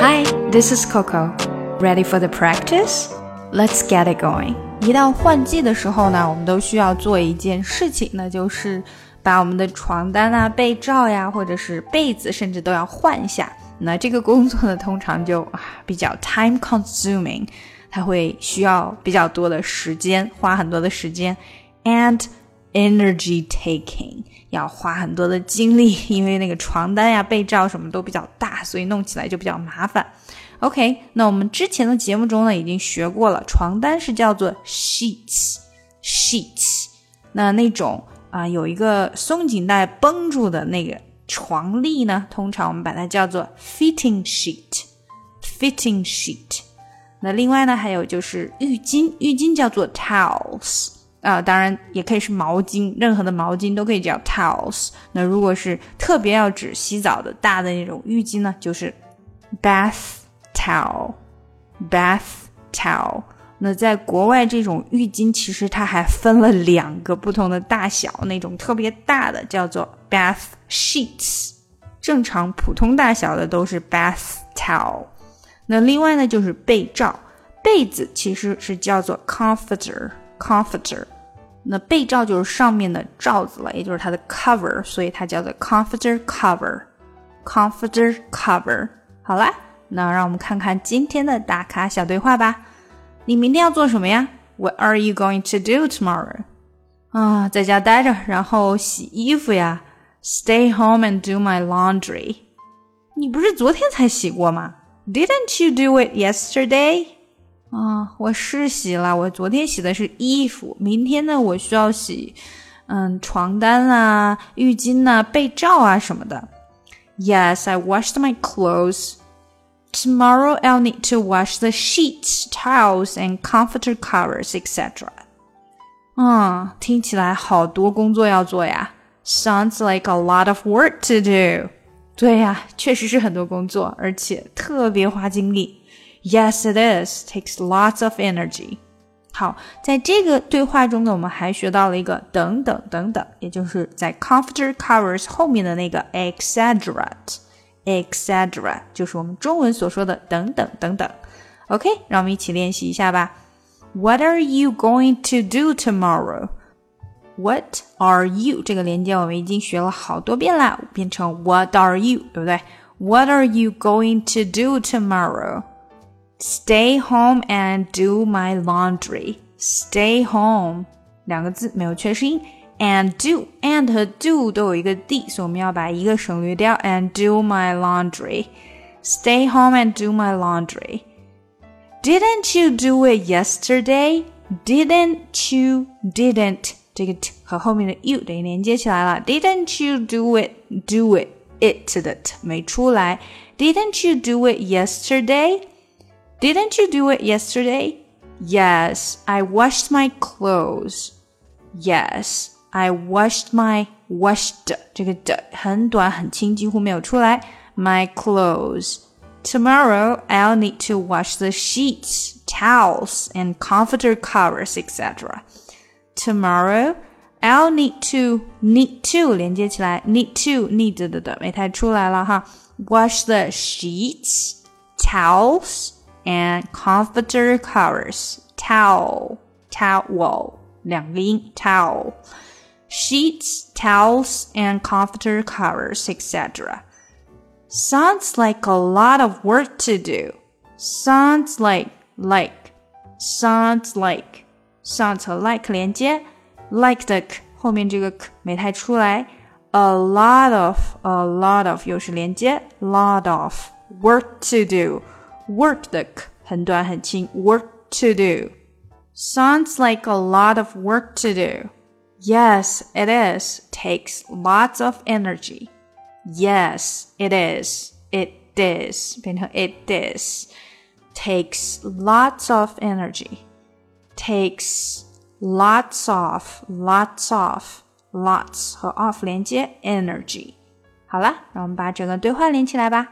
Hi, this is Coco. Ready for the practice? Let's get it going. 一到换季的时候呢，我们都需要做一件事情，那就是把我们的床单啊、被罩呀，或者是被子，甚至都要换一下。那这个工作呢，通常就比较 time consuming，它会需要比较多的时间，花很多的时间，and energy taking，要花很多的精力，因为那个床单呀、被罩什么都比较大，所以弄起来就比较麻烦。OK，那我们之前的节目中呢，已经学过了，床单是叫做 sheets，sheets，那那种啊有一个松紧带绷住的那个。床笠呢，通常我们把它叫做 fitting sheet，fitting sheet。那另外呢，还有就是浴巾，浴巾叫做 towels 啊，当然也可以是毛巾，任何的毛巾都可以叫 towels。那如果是特别要指洗澡的大的那种浴巾呢，就是 bath towel，bath towel。那在国外，这种浴巾其实它还分了两个不同的大小，那种特别大的叫做 bath sheets，正常普通大小的都是 bath towel。那另外呢，就是被罩，被子其实是叫做 comforter comforter，comforter。那被罩就是上面的罩子了，也就是它的 cover，所以它叫做 comforter cover，comforter cover。好啦，那让我们看看今天的打卡小对话吧。你明天要做什么呀？What are you going to do tomorrow？啊，在家待着，然后洗衣服呀。Stay home and do my laundry。你不是昨天才洗过吗？Didn't you do it yesterday？ 啊，我是洗了，我昨天洗的是衣服。明天呢，我需要洗，嗯，床单啊、浴巾啊、被罩啊什么的。Yes, I washed my clothes. Tomorrow I'll need to wash the sheets, towels, and comforter covers, etc. 嗯，听起来好多工作要做呀。Sounds like a lot of work to do. 对呀，确实是很多工作，而且特别花精力。 Yes, it is. Takes lots of energy. 好，在这个对话中呢，我们还学到了一个等等等等，也就是在 comforter covers 后面的那个 etc. etc. 就是我们中文所说的等等等等。OK，让我们一起练习一下吧。What are you going to do tomorrow? What are you 这个连接我们已经学了好多遍啦，变成 What are you，对不对？What are you going to do tomorrow? Stay home and do my laundry. Stay home 两个字没有缺失音。and do and 和 do 都有一个 d，所以我们要把一个省略掉。And do my laundry. Stay home and do my laundry. Didn't you do it yesterday? Didn't you? Didn't 这个 t 和后面的 you 得连接起来了。Didn't you do it? Do it it 的 t 没出来。Didn't you do it yesterday? Didn't you do it yesterday? Yes, I washed my clothes. Yes. I washed my washed 这个的很短很轻，几乎没有出来。My clothes. Tomorrow I'll need to wash the sheets, towels, and comforter covers, etc. Tomorrow I'll need to need to 连接起来，need to need 的的没太出来了哈。Wash the sheets, towels, and comforter covers. Towel, towel 两个音，towel sheets, towels, and comforter covers, etc. Sounds like a lot of work to do. Sounds like, like, sounds like, sounds 和 like 连接，like 的 k 后面这个 k 没太出来。A lot of, a lot of 又是连接，lot of work to do. Work 的 k 很短很轻，work to do. Sounds like a lot of work to do. Yes, it is. Takes lots of energy. Yes, it is. It is. 变成 it is. Takes lots of energy. Takes lots of, lots of, lots 和 of 连接 energy. 好了，让我们把整个对话连起来吧。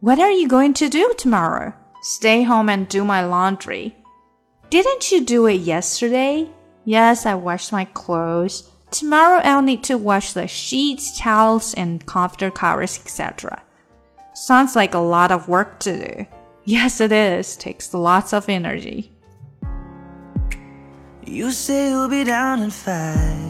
what are you going to do tomorrow? Stay home and do my laundry. Didn't you do it yesterday? Yes, I washed my clothes. Tomorrow I'll need to wash the sheets, towels, and comforter covers, etc. Sounds like a lot of work to do. Yes, it is. Takes lots of energy. You say you'll be down in five.